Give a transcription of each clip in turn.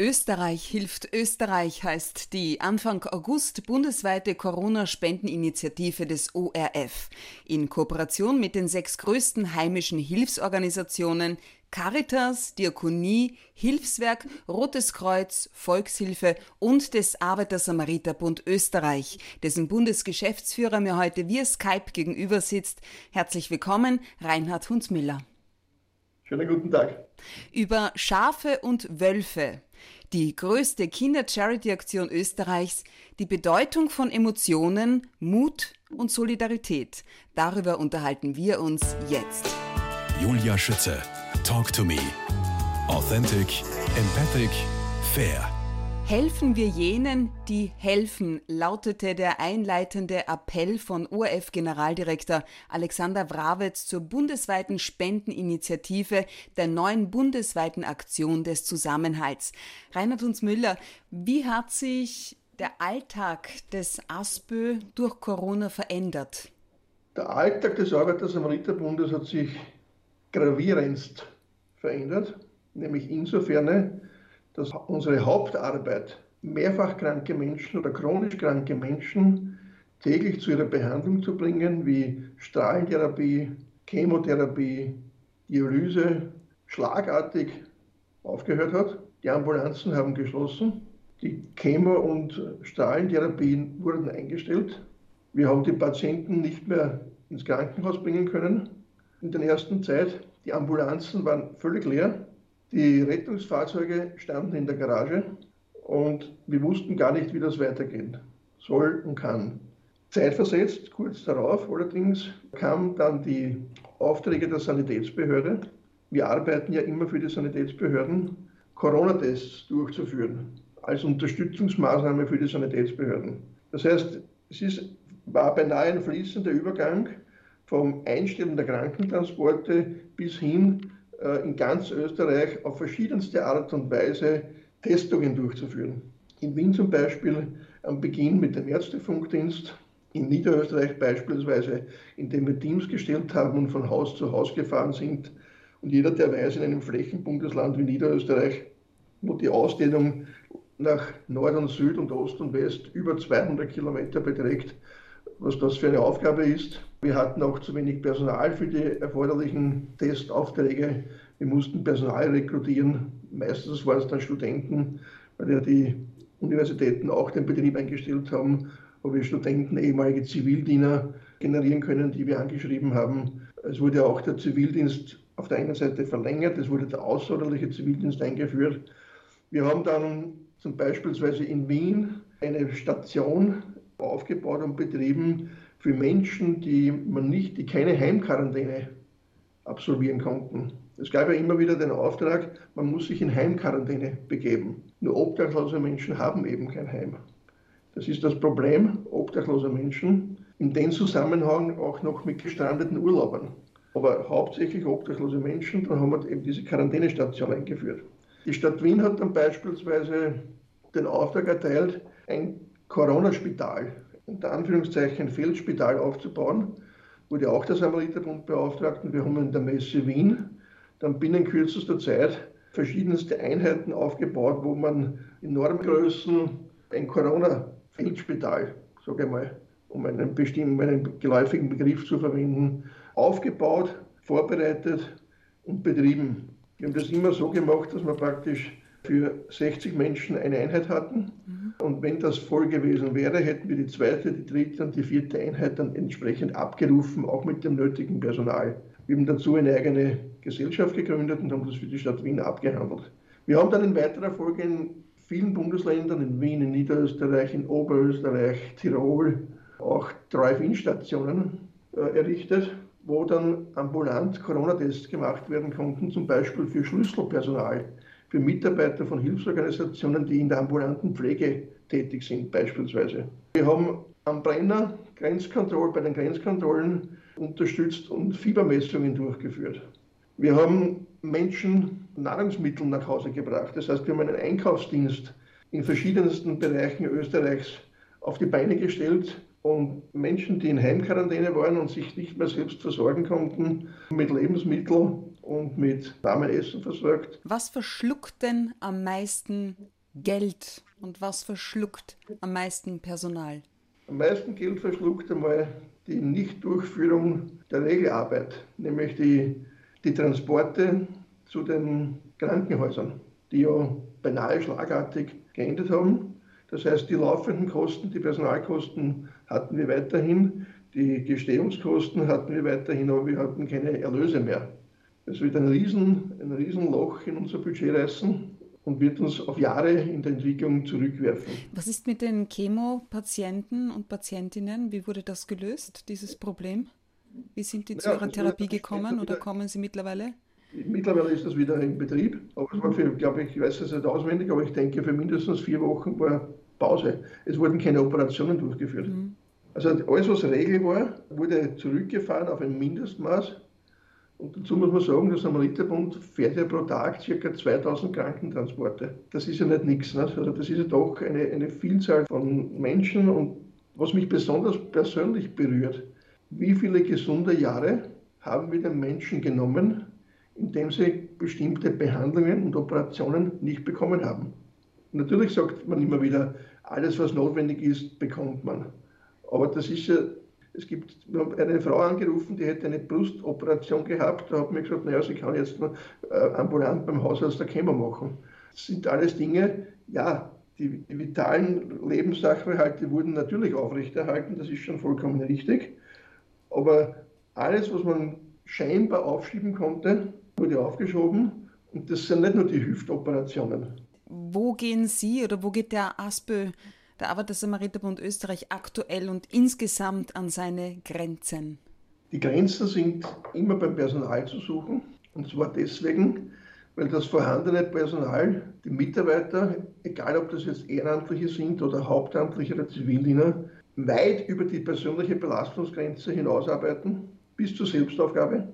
Österreich hilft Österreich heißt die Anfang August bundesweite Corona-Spendeninitiative des ORF. In Kooperation mit den sechs größten heimischen Hilfsorganisationen Caritas, Diakonie, Hilfswerk, Rotes Kreuz, Volkshilfe und des Arbeiter-Samariter-Bund Österreich, dessen Bundesgeschäftsführer mir heute via Skype gegenüber sitzt. Herzlich willkommen, Reinhard Hundsmiller. Schönen guten Tag. Über Schafe und Wölfe die größte Kinder-Charity-Aktion Österreichs, die Bedeutung von Emotionen, Mut und Solidarität. Darüber unterhalten wir uns jetzt. Julia Schütze, Talk to Me. Authentic, empathic, fair. Helfen wir jenen, die helfen, lautete der einleitende Appell von ORF-Generaldirektor Alexander Wrawitz zur bundesweiten Spendeninitiative der neuen bundesweiten Aktion des Zusammenhalts. Reinhard Hundsmüller, wie hat sich der Alltag des ASPÖ durch Corona verändert? Der Alltag des Arbeiter-Samariter-Bundes hat sich gravierendst verändert, nämlich insofern, dass unsere Hauptarbeit mehrfach kranke Menschen oder chronisch kranke Menschen täglich zu ihrer Behandlung zu bringen, wie Strahlentherapie, Chemotherapie, Dialyse, schlagartig aufgehört hat. Die Ambulanzen haben geschlossen. Die Chemo- und Strahlentherapien wurden eingestellt. Wir haben die Patienten nicht mehr ins Krankenhaus bringen können in der ersten Zeit. Die Ambulanzen waren völlig leer. Die Rettungsfahrzeuge standen in der Garage und wir wussten gar nicht, wie das weitergehen soll und kann. Zeitversetzt, kurz darauf allerdings, kamen dann die Aufträge der Sanitätsbehörde. Wir arbeiten ja immer für die Sanitätsbehörden, Corona-Tests durchzuführen, als Unterstützungsmaßnahme für die Sanitätsbehörden. Das heißt, es ist, war beinahe ein fließender Übergang vom Einstellen der Krankentransporte bis hin in ganz Österreich auf verschiedenste Art und Weise Testungen durchzuführen. In Wien zum Beispiel am Beginn mit dem Ärztefunkdienst, in Niederösterreich beispielsweise, indem wir Teams gestellt haben und von Haus zu Haus gefahren sind. Und jeder, der weiß, in einem Flächenbundesland wie Niederösterreich, wo die Ausdehnung nach Nord und Süd und Ost und West über 200 Kilometer beträgt, was das für eine Aufgabe ist. Wir hatten auch zu wenig Personal für die erforderlichen Testaufträge. Wir mussten Personal rekrutieren. Meistens waren es dann Studenten, weil ja die Universitäten auch den Betrieb eingestellt haben, wo wir Studenten, ehemalige Zivildiener generieren können, die wir angeschrieben haben. Es wurde auch der Zivildienst auf der einen Seite verlängert, es wurde der außerordentliche Zivildienst eingeführt. Wir haben dann zum Beispiel in Wien eine Station aufgebaut und betrieben für Menschen, die man nicht, die keine Heimquarantäne absolvieren konnten. Es gab ja immer wieder den Auftrag, man muss sich in Heimquarantäne begeben. Nur obdachlose Menschen haben eben kein Heim. Das ist das Problem obdachloser Menschen, in dem Zusammenhang auch noch mit gestrandeten Urlaubern. Aber hauptsächlich obdachlose Menschen, dann haben wir eben diese Quarantänestation eingeführt. Die Stadt Wien hat dann beispielsweise den Auftrag erteilt, ein Corona-Spital, unter Anführungszeichen Feldspital aufzubauen, wurde auch der Samariterbund beauftragt und wir haben in der Messe Wien dann binnen kürzester Zeit verschiedenste Einheiten aufgebaut, wo man in Normgrößen ein Corona-Feldspital, sage ich mal, um einen bestimmten, einen geläufigen Begriff zu verwenden, aufgebaut, vorbereitet und betrieben. Wir haben das immer so gemacht, dass wir praktisch für 60 Menschen eine Einheit hatten. Mhm. Und wenn das voll gewesen wäre, hätten wir die zweite, die dritte und die vierte Einheit dann entsprechend abgerufen, auch mit dem nötigen Personal. Wir haben dazu eine eigene Gesellschaft gegründet und haben das für die Stadt Wien abgehandelt. Wir haben dann in weiterer Folge in vielen Bundesländern, in Wien, in Niederösterreich, in Oberösterreich, Tirol, auch Drive-In-Stationen äh, errichtet, wo dann ambulant Corona-Tests gemacht werden konnten, zum Beispiel für Schlüsselpersonal für Mitarbeiter von Hilfsorganisationen, die in der ambulanten Pflege tätig sind beispielsweise. Wir haben am Brenner Grenzkontroll bei den Grenzkontrollen unterstützt und Fiebermessungen durchgeführt. Wir haben Menschen Nahrungsmittel nach Hause gebracht. Das heißt, wir haben einen Einkaufsdienst in verschiedensten Bereichen Österreichs auf die Beine gestellt und Menschen, die in Heimquarantäne waren und sich nicht mehr selbst versorgen konnten mit Lebensmitteln und mit warmem Essen versorgt. Was verschluckt denn am meisten Geld und was verschluckt am meisten Personal? Am meisten Geld verschluckt einmal die Nichtdurchführung der Regelarbeit, nämlich die, die Transporte zu den Krankenhäusern, die ja beinahe schlagartig geendet haben. Das heißt, die laufenden Kosten, die Personalkosten hatten wir weiterhin, die Gestehungskosten hatten wir weiterhin, aber wir hatten keine Erlöse mehr. Es wird ein, Riesen, ein Riesenloch in unser Budget reißen und wird uns auf Jahre in der Entwicklung zurückwerfen. Was ist mit den Chemo-Patienten und Patientinnen? Wie wurde das gelöst, dieses Problem? Wie sind die zu ja, ihrer Therapie gekommen oder kommen sie mittlerweile? Mittlerweile ist das wieder in Betrieb, aber es war für, glaube ich, ich weiß es nicht auswendig, aber ich denke, für mindestens vier Wochen war Pause. Es wurden keine Operationen durchgeführt. Mhm. Also alles, was Regel war, wurde zurückgefahren auf ein Mindestmaß und dazu muss man sagen, der Samariterbund fährt ja pro Tag ca. 2000 Krankentransporte. Das ist ja nicht nichts. Ne? Also das ist ja doch eine, eine Vielzahl von Menschen. Und was mich besonders persönlich berührt, wie viele gesunde Jahre haben wir den Menschen genommen, indem sie bestimmte Behandlungen und Operationen nicht bekommen haben. Natürlich sagt man immer wieder, alles was notwendig ist, bekommt man. Aber das ist ja es gibt eine Frau angerufen, die hätte eine Brustoperation gehabt. Da hat mir gesagt, naja, sie kann jetzt nur äh, ambulant beim Hausarzt der Chemo machen. Das sind alles Dinge, ja, die, die vitalen Lebenssachverhalte wurden natürlich aufrechterhalten, das ist schon vollkommen richtig. Aber alles, was man scheinbar aufschieben konnte, wurde aufgeschoben. Und das sind nicht nur die Hüftoperationen. Wo gehen Sie oder wo geht der ASPÖ der Arbeiter-Samariterbund Österreich aktuell und insgesamt an seine Grenzen? Die Grenzen sind immer beim Personal zu suchen. Und zwar deswegen, weil das vorhandene Personal, die Mitarbeiter, egal ob das jetzt Ehrenamtliche sind oder Hauptamtliche oder Zivildiener, weit über die persönliche Belastungsgrenze hinausarbeiten, bis zur Selbstaufgabe.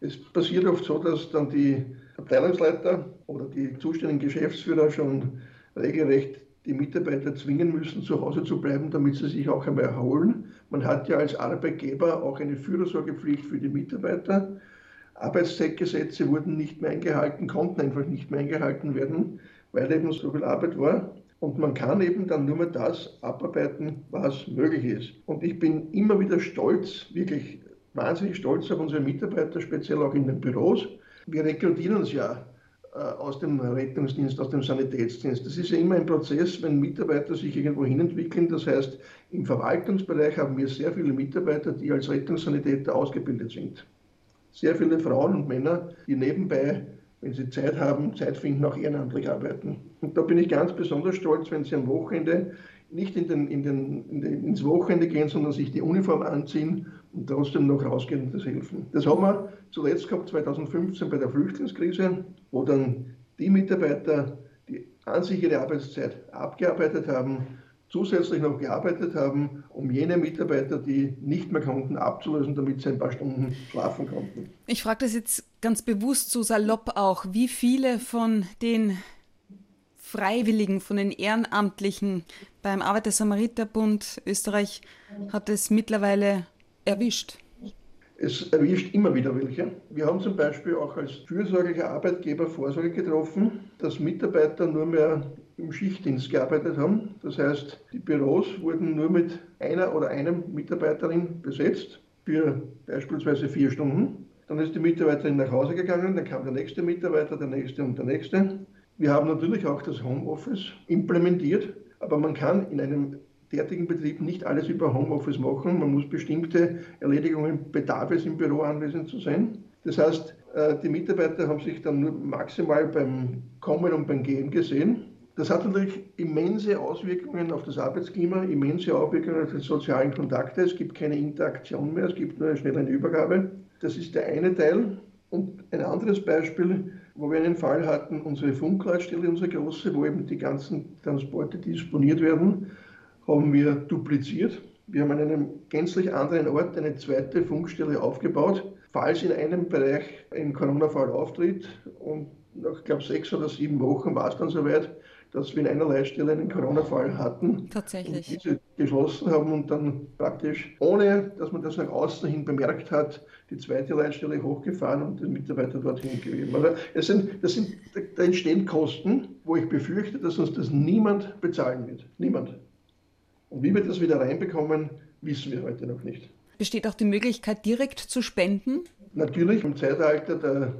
Es passiert oft so, dass dann die Abteilungsleiter oder die zuständigen Geschäftsführer schon regelrecht die Mitarbeiter zwingen müssen, zu Hause zu bleiben, damit sie sich auch einmal erholen. Man hat ja als Arbeitgeber auch eine Fürsorgepflicht für die Mitarbeiter. Arbeitszeitgesetze wurden nicht mehr eingehalten, konnten einfach nicht mehr eingehalten werden, weil eben so viel Arbeit war. Und man kann eben dann nur mehr das abarbeiten, was möglich ist. Und ich bin immer wieder stolz, wirklich wahnsinnig stolz auf unsere Mitarbeiter, speziell auch in den Büros. Wir rekrutieren uns ja aus dem Rettungsdienst, aus dem Sanitätsdienst. Das ist ja immer ein Prozess, wenn Mitarbeiter sich irgendwo hinentwickeln. Das heißt, im Verwaltungsbereich haben wir sehr viele Mitarbeiter, die als Rettungssanitäter ausgebildet sind. Sehr viele Frauen und Männer, die nebenbei, wenn sie Zeit haben, Zeit finden, auch ehrenamtlich arbeiten. Und da bin ich ganz besonders stolz, wenn sie am Wochenende nicht in den, in den, in den, ins Wochenende gehen, sondern sich die Uniform anziehen und trotzdem noch rausgehen und das helfen. Das haben wir zuletzt gehabt 2015 bei der Flüchtlingskrise, wo dann die Mitarbeiter, die an sich ihre Arbeitszeit abgearbeitet haben, zusätzlich noch gearbeitet haben, um jene Mitarbeiter, die nicht mehr konnten, abzulösen, damit sie ein paar Stunden schlafen konnten. Ich frage das jetzt ganz bewusst so salopp auch. Wie viele von den Freiwilligen, von den Ehrenamtlichen beim Arbeiter-Samariter-Bund Österreich hat es mittlerweile erwischt? Es erwischt immer wieder welche. Wir haben zum Beispiel auch als fürsorglicher Arbeitgeber Vorsorge getroffen, dass Mitarbeiter nur mehr im Schichtdienst gearbeitet haben. Das heißt, die Büros wurden nur mit einer oder einem Mitarbeiterin besetzt für beispielsweise vier Stunden. Dann ist die Mitarbeiterin nach Hause gegangen, dann kam der nächste Mitarbeiter, der nächste und der nächste. Wir haben natürlich auch das Homeoffice implementiert, aber man kann in einem derartigen Betrieb nicht alles über Homeoffice machen. Man muss bestimmte Erledigungen, bedarf es im Büro anwesend zu sein. Das heißt, äh, die Mitarbeiter haben sich dann nur maximal beim Kommen und beim Gehen gesehen. Das hat natürlich immense Auswirkungen auf das Arbeitsklima, immense Auswirkungen auf die sozialen Kontakte. Es gibt keine Interaktion mehr, es gibt nur schnell eine Übergabe. Das ist der eine Teil. Und ein anderes Beispiel, wo wir einen Fall hatten, unsere Funkleitstelle, unsere große, wo eben die ganzen Transporte disponiert werden, haben wir dupliziert. Wir haben an einem gänzlich anderen Ort eine zweite Funkstelle aufgebaut. Falls in einem Bereich ein Corona-Fall auftritt und nach, glaube sechs oder sieben Wochen war es dann soweit, dass wir in einer Leitstelle einen Corona-Fall hatten. Tatsächlich. Und diese geschlossen haben und dann praktisch, ohne dass man das nach außen hin bemerkt hat, die zweite Leitstelle hochgefahren und den Mitarbeiter dorthin gegeben. Also es sind, das sind, da entstehen Kosten, wo ich befürchte, dass uns das niemand bezahlen wird. Niemand. Und wie wir das wieder reinbekommen, wissen wir heute noch nicht. Besteht auch die Möglichkeit, direkt zu spenden? Natürlich, im Zeitalter der,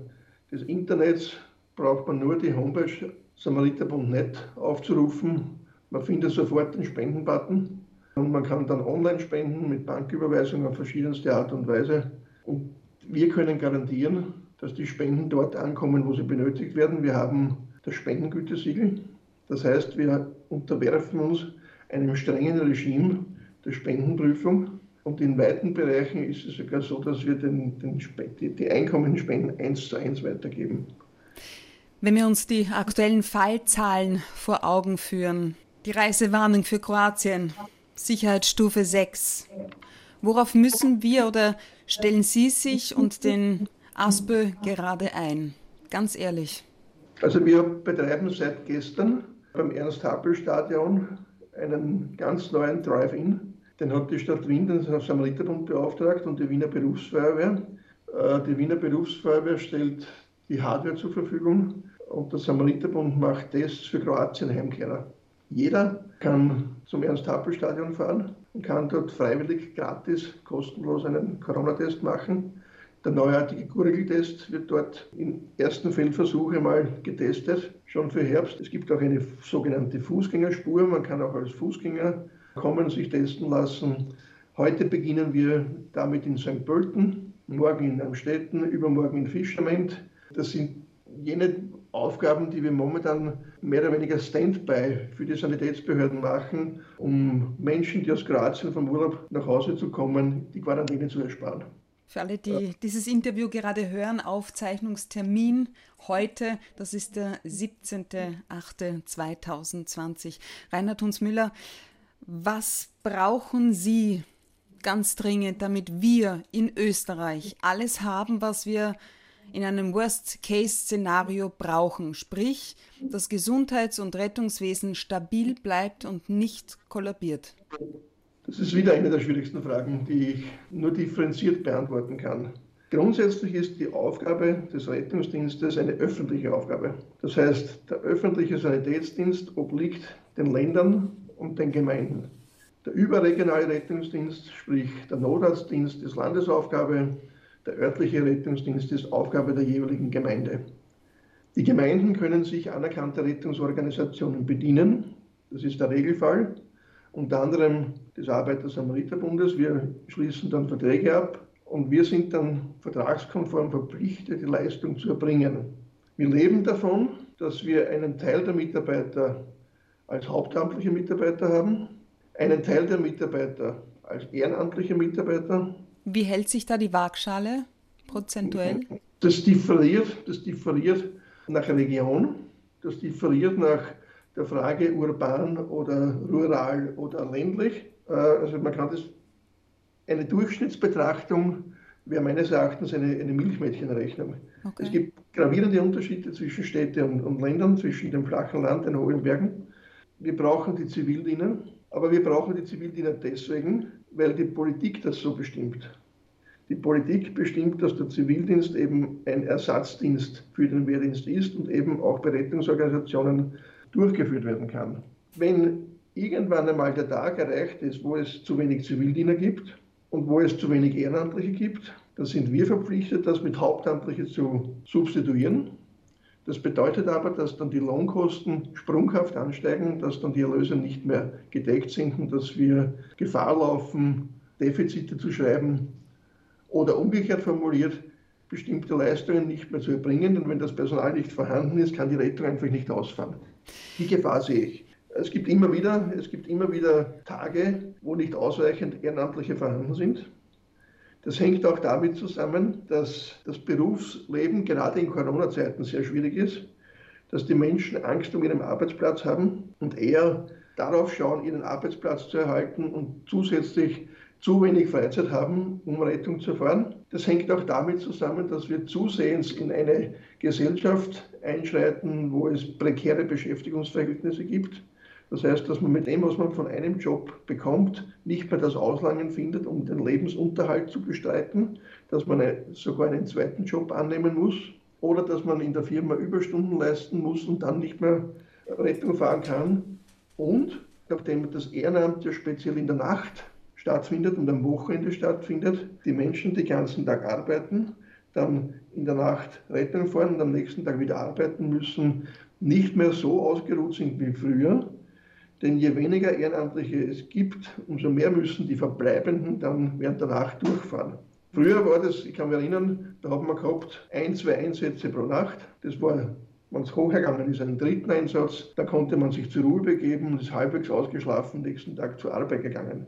des Internets braucht man nur die Homepage Samariterbund.net aufzurufen. Man findet sofort den Spendenbutton und man kann dann online spenden mit Banküberweisung auf verschiedenste Art und Weise. Und wir können garantieren, dass die Spenden dort ankommen, wo sie benötigt werden. Wir haben das Spendengütesiegel. Das heißt, wir unterwerfen uns einem strengen Regime der Spendenprüfung. Und in weiten Bereichen ist es sogar so, dass wir den, den, die Einkommensspenden eins zu eins weitergeben. Wenn wir uns die aktuellen Fallzahlen vor Augen führen, die Reisewarnung für Kroatien, Sicherheitsstufe 6, worauf müssen wir oder stellen Sie sich und den ASPÖ gerade ein? Ganz ehrlich. Also wir betreiben seit gestern beim Ernst-Happel-Stadion einen ganz neuen Drive-In. Den hat die Stadt Wien, den Samariterbund beauftragt und die Wiener Berufsfeuerwehr. Äh, die Wiener Berufsfeuerwehr stellt die Hardware zur Verfügung und der Samariterbund macht Tests für Kroatien-Heimkehrer. Jeder kann zum Ernst-Happel-Stadion fahren und kann dort freiwillig gratis, kostenlos einen Corona-Test machen. Der neuartige Gurgeltest wird dort im ersten Feldversuch einmal getestet, schon für Herbst. Es gibt auch eine sogenannte Fußgängerspur. Man kann auch als Fußgänger kommen, sich testen lassen. Heute beginnen wir damit in St. Pölten, morgen in Amstetten, übermorgen in Fischerment. Das sind jene Aufgaben, die wir momentan mehr oder weniger Standby für die Sanitätsbehörden machen, um Menschen, die aus Kroatien vom Urlaub nach Hause zu kommen, die Quarantäne zu ersparen. Für alle, die dieses Interview gerade hören, Aufzeichnungstermin heute, das ist der 17.08.2020. Reinhard Hunsmüller, was brauchen Sie ganz dringend, damit wir in Österreich alles haben, was wir in einem Worst-Case-Szenario brauchen, sprich, das Gesundheits- und Rettungswesen stabil bleibt und nicht kollabiert? Das ist wieder eine der schwierigsten Fragen, die ich nur differenziert beantworten kann. Grundsätzlich ist die Aufgabe des Rettungsdienstes eine öffentliche Aufgabe. Das heißt, der öffentliche Sanitätsdienst obliegt den Ländern und den Gemeinden. Der überregionale Rettungsdienst, sprich der Notarztdienst, ist Landesaufgabe. Der örtliche Rettungsdienst ist Aufgabe der jeweiligen Gemeinde. Die Gemeinden können sich anerkannter Rettungsorganisationen bedienen. Das ist der Regelfall. Unter anderem des Arbeiter-Samariter-Bundes. Wir schließen dann Verträge ab und wir sind dann vertragskonform verpflichtet, die Leistung zu erbringen. Wir leben davon, dass wir einen Teil der Mitarbeiter als hauptamtliche Mitarbeiter haben, einen Teil der Mitarbeiter als ehrenamtliche Mitarbeiter wie hält sich da die Waagschale prozentuell? Das differiert, das differiert nach Region, das differiert nach der Frage urban oder rural oder ländlich. Äh, also man kann das, eine Durchschnittsbetrachtung wäre meines Erachtens eine, eine Milchmädchenrechnung. Okay. Es gibt gravierende Unterschiede zwischen Städten und, und Ländern, zwischen dem flachen Land und den hohen Bergen. Wir brauchen die Zivildiener, aber wir brauchen die Zivildiener deswegen, weil die Politik das so bestimmt. Die Politik bestimmt, dass der Zivildienst eben ein Ersatzdienst für den Wehrdienst ist und eben auch bei Rettungsorganisationen durchgeführt werden kann. Wenn irgendwann einmal der Tag erreicht ist, wo es zu wenig Zivildiener gibt und wo es zu wenig Ehrenamtliche gibt, dann sind wir verpflichtet, das mit Hauptamtlichen zu substituieren. Das bedeutet aber, dass dann die Lohnkosten sprunghaft ansteigen, dass dann die Erlöse nicht mehr gedeckt sind und dass wir Gefahr laufen, Defizite zu schreiben oder umgekehrt formuliert, bestimmte Leistungen nicht mehr zu erbringen. Und wenn das Personal nicht vorhanden ist, kann die Rettung einfach nicht ausfahren. Die Gefahr sehe ich. Es gibt immer wieder, es gibt immer wieder Tage, wo nicht ausreichend Ehrenamtliche vorhanden sind. Das hängt auch damit zusammen, dass das Berufsleben gerade in Corona-Zeiten sehr schwierig ist, dass die Menschen Angst um ihren Arbeitsplatz haben und eher darauf schauen, ihren Arbeitsplatz zu erhalten und zusätzlich zu wenig Freizeit haben, um Rettung zu fahren. Das hängt auch damit zusammen, dass wir zusehends in eine Gesellschaft einschreiten, wo es prekäre Beschäftigungsverhältnisse gibt. Das heißt, dass man mit dem, was man von einem Job bekommt, nicht mehr das Auslangen findet, um den Lebensunterhalt zu bestreiten, dass man sogar einen zweiten Job annehmen muss oder dass man in der Firma Überstunden leisten muss und dann nicht mehr Rettung fahren kann. Und nachdem das Ehrenamt ja speziell in der Nacht stattfindet und am Wochenende stattfindet, die Menschen den ganzen Tag arbeiten, dann in der Nacht Rettung fahren und am nächsten Tag wieder arbeiten müssen, nicht mehr so ausgeruht sind wie früher. Denn je weniger Ehrenamtliche es gibt, umso mehr müssen die Verbleibenden dann während der Nacht durchfahren. Früher war das, ich kann mich erinnern, da haben wir gehabt ein, zwei Einsätze pro Nacht. Das war wenn es hochgegangen ist, einen dritten Einsatz, da konnte man sich zur Ruhe begeben und ist halbwegs ausgeschlafen, nächsten Tag zur Arbeit gegangen.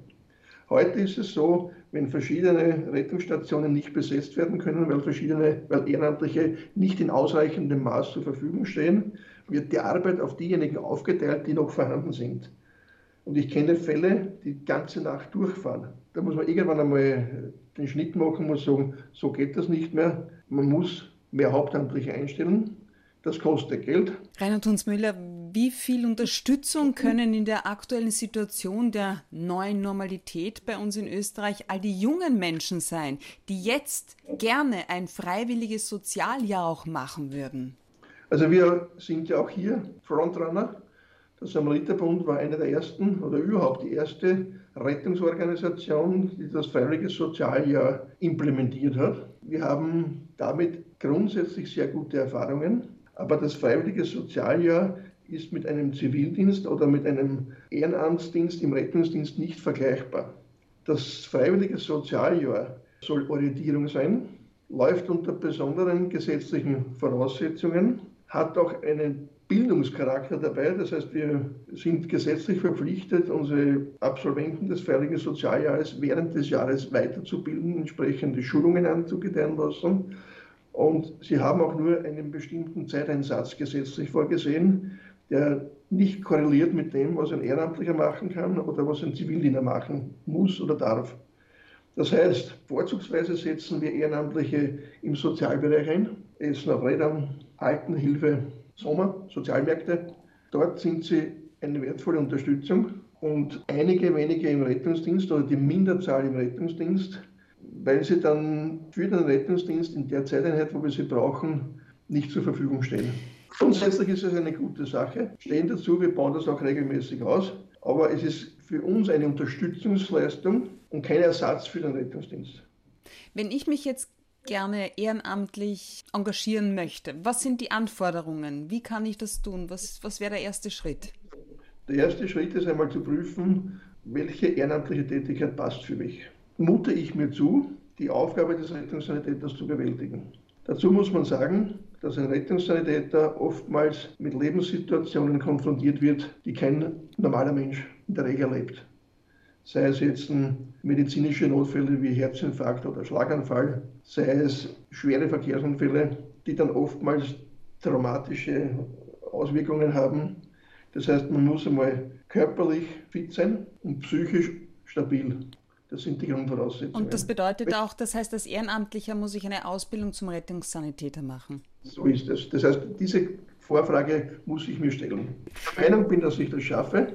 Heute ist es so, wenn verschiedene Rettungsstationen nicht besetzt werden können, weil verschiedene, weil Ehrenamtliche nicht in ausreichendem Maß zur Verfügung stehen, wird die Arbeit auf diejenigen aufgeteilt, die noch vorhanden sind. Und ich kenne Fälle, die die ganze Nacht durchfahren. Da muss man irgendwann einmal den Schnitt machen, muss sagen, so geht das nicht mehr. Man muss mehr Hauptamtliche einstellen. Das kostet Geld. Reinhard Hunsmüller, wie viel Unterstützung können in der aktuellen Situation der neuen Normalität bei uns in Österreich all die jungen Menschen sein, die jetzt gerne ein freiwilliges Sozialjahr auch machen würden? Also wir sind ja auch hier Frontrunner. Der Samariterbund war einer der ersten oder überhaupt die erste Rettungsorganisation, die das freiwillige Sozialjahr implementiert hat. Wir haben damit grundsätzlich sehr gute Erfahrungen. Aber das freiwillige Sozialjahr ist mit einem Zivildienst oder mit einem Ehrenamtsdienst im Rettungsdienst nicht vergleichbar. Das freiwillige Sozialjahr soll Orientierung sein, läuft unter besonderen gesetzlichen Voraussetzungen, hat auch einen Bildungscharakter dabei. Das heißt, wir sind gesetzlich verpflichtet, unsere Absolventen des Freiwilligen Sozialjahres während des Jahres weiterzubilden, entsprechende Schulungen anzugedeihen lassen. Und sie haben auch nur einen bestimmten Zeiteinsatz gesetzlich vorgesehen, der nicht korreliert mit dem, was ein Ehrenamtlicher machen kann oder was ein Zivildiener machen muss oder darf. Das heißt, vorzugsweise setzen wir Ehrenamtliche im Sozialbereich ein, Essen auf Rädern, Altenhilfe, Sommer, Sozialmärkte. Dort sind sie eine wertvolle Unterstützung und einige wenige im Rettungsdienst oder die Minderzahl im Rettungsdienst weil sie dann für den Rettungsdienst in der Zeiteinheit, wo wir sie brauchen, nicht zur Verfügung stehen. Grundsätzlich ist es eine gute Sache. Stehen dazu, wir bauen das auch regelmäßig aus. Aber es ist für uns eine Unterstützungsleistung und kein Ersatz für den Rettungsdienst. Wenn ich mich jetzt gerne ehrenamtlich engagieren möchte, was sind die Anforderungen? Wie kann ich das tun? Was, was wäre der erste Schritt? Der erste Schritt ist einmal zu prüfen, welche ehrenamtliche Tätigkeit passt für mich mute ich mir zu, die Aufgabe des Rettungssanitäters zu bewältigen. Dazu muss man sagen, dass ein Rettungssanitäter oftmals mit Lebenssituationen konfrontiert wird, die kein normaler Mensch in der Regel erlebt. Sei es jetzt medizinische Notfälle wie Herzinfarkt oder Schlaganfall, sei es schwere Verkehrsunfälle, die dann oftmals traumatische Auswirkungen haben. Das heißt, man muss einmal körperlich fit sein und psychisch stabil. Das sind die Grundvoraussetzungen. Und das bedeutet auch, das heißt, als Ehrenamtlicher muss ich eine Ausbildung zum Rettungssanitäter machen. So ist es. Das heißt, diese Vorfrage muss ich mir stellen. Der Meinung bin, dass ich das schaffe,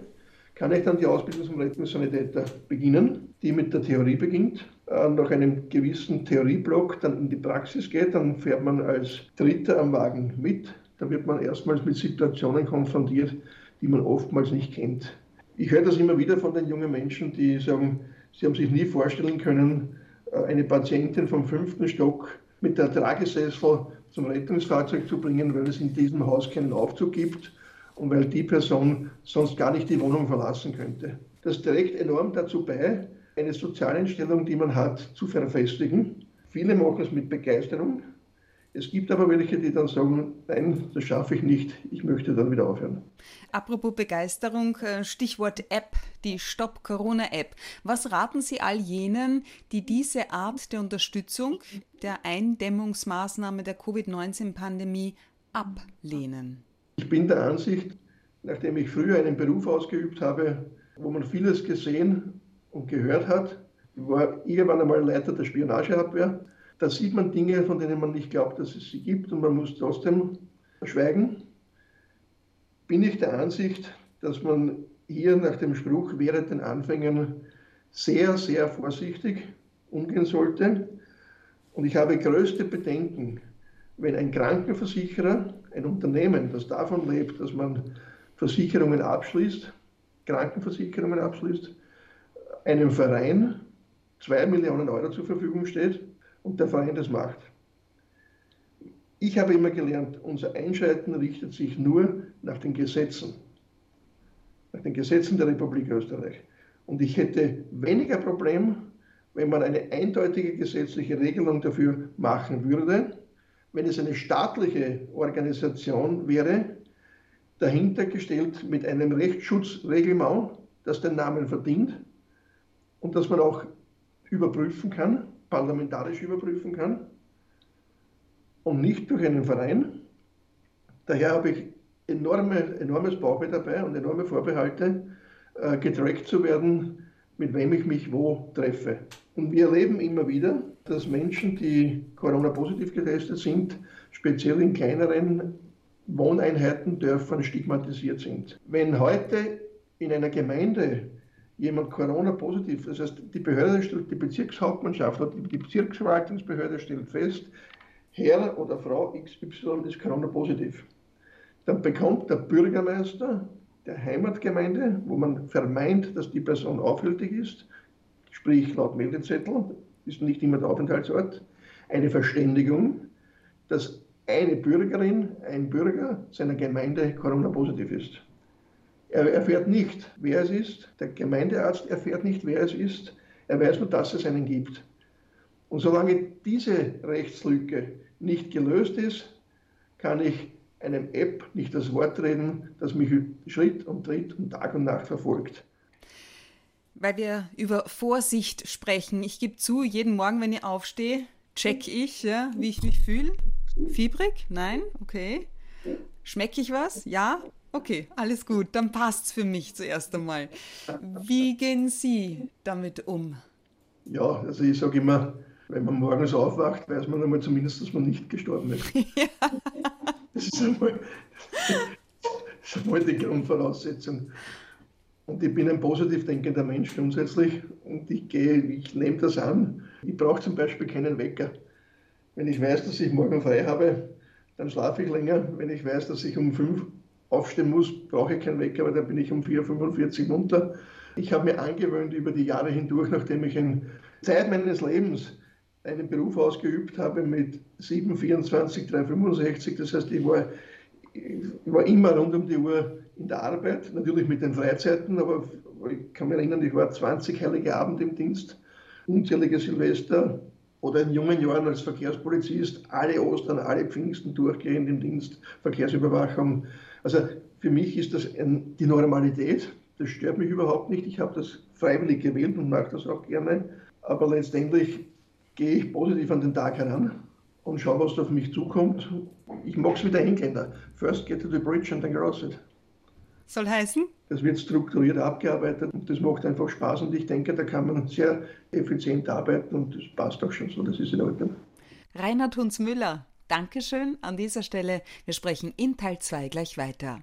kann ich dann die Ausbildung zum Rettungssanitäter beginnen, die mit der Theorie beginnt, äh, nach einem gewissen Theorieblock dann in die Praxis geht, dann fährt man als Dritter am Wagen mit. Da wird man erstmals mit Situationen konfrontiert, die man oftmals nicht kennt. Ich höre das immer wieder von den jungen Menschen, die sagen, Sie haben sich nie vorstellen können, äh, eine Patientin vom fünften Stock mit der Tragesessel zum Rettungsfahrzeug zu bringen, weil es in diesem Haus keinen Aufzug gibt und weil die Person sonst gar nicht die Wohnung verlassen könnte. Das trägt enorm dazu bei, eine Sozialeinstellung, die man hat, zu verfestigen. Viele machen es mit Begeisterung, es gibt aber welche, die dann sagen, nein, das schaffe ich nicht, ich möchte dann wieder aufhören. Apropos Begeisterung, äh, Stichwort App, die Stop Corona App. Was raten Sie all jenen, die diese Art der Unterstützung der Eindämmungsmaßnahme der Covid-19-Pandemie ablehnen? Ich bin der Ansicht, nachdem ich früher einen Beruf ausgeübt habe, wo man vieles gesehen und gehört hat, ich war irgendwann einmal Leiter der Spionageabwehr, Da sieht man Dinge, von denen man nicht glaubt, dass es sie gibt und man muss trotzdem schweigen. Bin ich der Ansicht, dass man hier nach dem Spruch während den Anfängen sehr, sehr vorsichtig umgehen sollte. Und ich habe größte Bedenken, wenn ein Krankenversicherer, ein Unternehmen, das davon lebt, dass man Versicherungen abschließt, Krankenversicherungen abschließt, einem Verein zwei Millionen Euro zur Verfügung steht und der Verein das macht. Ich habe immer gelernt, unser Einschreiten richtet sich nur nach den Gesetzen, nach den Gesetzen der Republik Österreich. Und ich hätte weniger Problem, wenn man eine eindeutige gesetzliche Regelung dafür machen würde, wenn es eine staatliche Organisation wäre, dahinter gestellt mit einem Rechtsschutzreglement, das den Namen verdient und das man auch überprüfen kann, parlamentarisch überprüfen kann und nicht durch einen Verein. Daher habe ich enorme, enormes Bauchweh dabei und enorme Vorbehalte, äh, getrackt zu werden, mit wem ich mich wo treffe. Und wir erleben immer wieder, dass Menschen, die Corona-positiv getestet sind, speziell in kleineren Wohneinheiten, Dörfern stigmatisiert sind. Wenn heute in einer Gemeinde jemand Corona-positiv, das heißt, die Behörde stellt, die Bezirkshauptmannschaft oder die Bezirksverwaltungsbehörde stellt fest, Herr oder Frau XY ist Corona-positiv. Dann bekommt der Bürgermeister der Heimatgemeinde, wo man vermeint, dass die Person aufhältig ist, sprich laut Meldezettel, ist nicht immer der Aufenthaltsort, eine Verständigung, dass eine Bürgerin, ein Bürger seiner Gemeinde Corona-positiv ist. Er erfährt nicht, wer es ist, der Gemeindearzt erfährt nicht, wer es ist, er weiß nur, dass es einen gibt. Und solange diese Rechtslücke nicht gelöst ist, kann ich einem App nicht das Wort reden, das mich Schritt und Tritt und Tag und Nacht verfolgt. Weil wir über Vorsicht sprechen. Ich gebe zu, jeden Morgen, wenn ich aufstehe, check ich, ja, wie ich mich fühle. Fiebrig? Nein? Okay. Schmecke ich was? Ja? Okay, alles gut. Dann passt es für mich zuerst einmal. Wie gehen Sie damit um? Ja, also ich sage immer, wenn man morgens aufwacht, weiß man einmal zumindest, dass man nicht gestorben ist. Ja. Das ist einmal, das ist einmal die Grundvoraussetzung. Und ich bin ein positiv denkender Mensch grundsätzlich und ich gehe, ich nehme das an. Ich brauche zum Beispiel keinen Wecker. Wenn ich weiß, dass ich morgen frei habe, dann schlafe ich länger. Wenn ich weiß, dass ich um fünf aufstehen muss, brauche ich keinen Wecker, weil dann bin ich um 4.45 Uhr munter. Ich habe mir angewöhnt über die Jahre hindurch, nachdem ich in Zeit meines Lebens einen Beruf ausgeübt habe mit 7, 24, 3, 65. Das heißt, ich war, ich war immer rund um die Uhr in der Arbeit, natürlich mit den Freizeiten, aber ich kann mich erinnern, ich war 20 heilige Abend im Dienst, unzählige Silvester oder in jungen Jahren als Verkehrspolizist, alle Ostern, alle Pfingsten durchgehend im Dienst, Verkehrsüberwachung. Also für mich ist das ein, die Normalität. Das stört mich überhaupt nicht. Ich habe das freiwillig gewählt und mache das auch gerne. Aber letztendlich gehe ich positiv an den Tag heran und schaue, was da auf mich zukommt. Ich mag es wie der Engländer. First get to the bridge and then cross it. Soll heißen? Das wird strukturiert abgearbeitet und das macht einfach Spaß und ich denke, da kann man sehr effizient arbeiten und das passt auch schon so, das ist in Ordnung. Reinhard Hunz-Müller, Dankeschön an dieser Stelle. Wir sprechen in Teil 2 gleich weiter.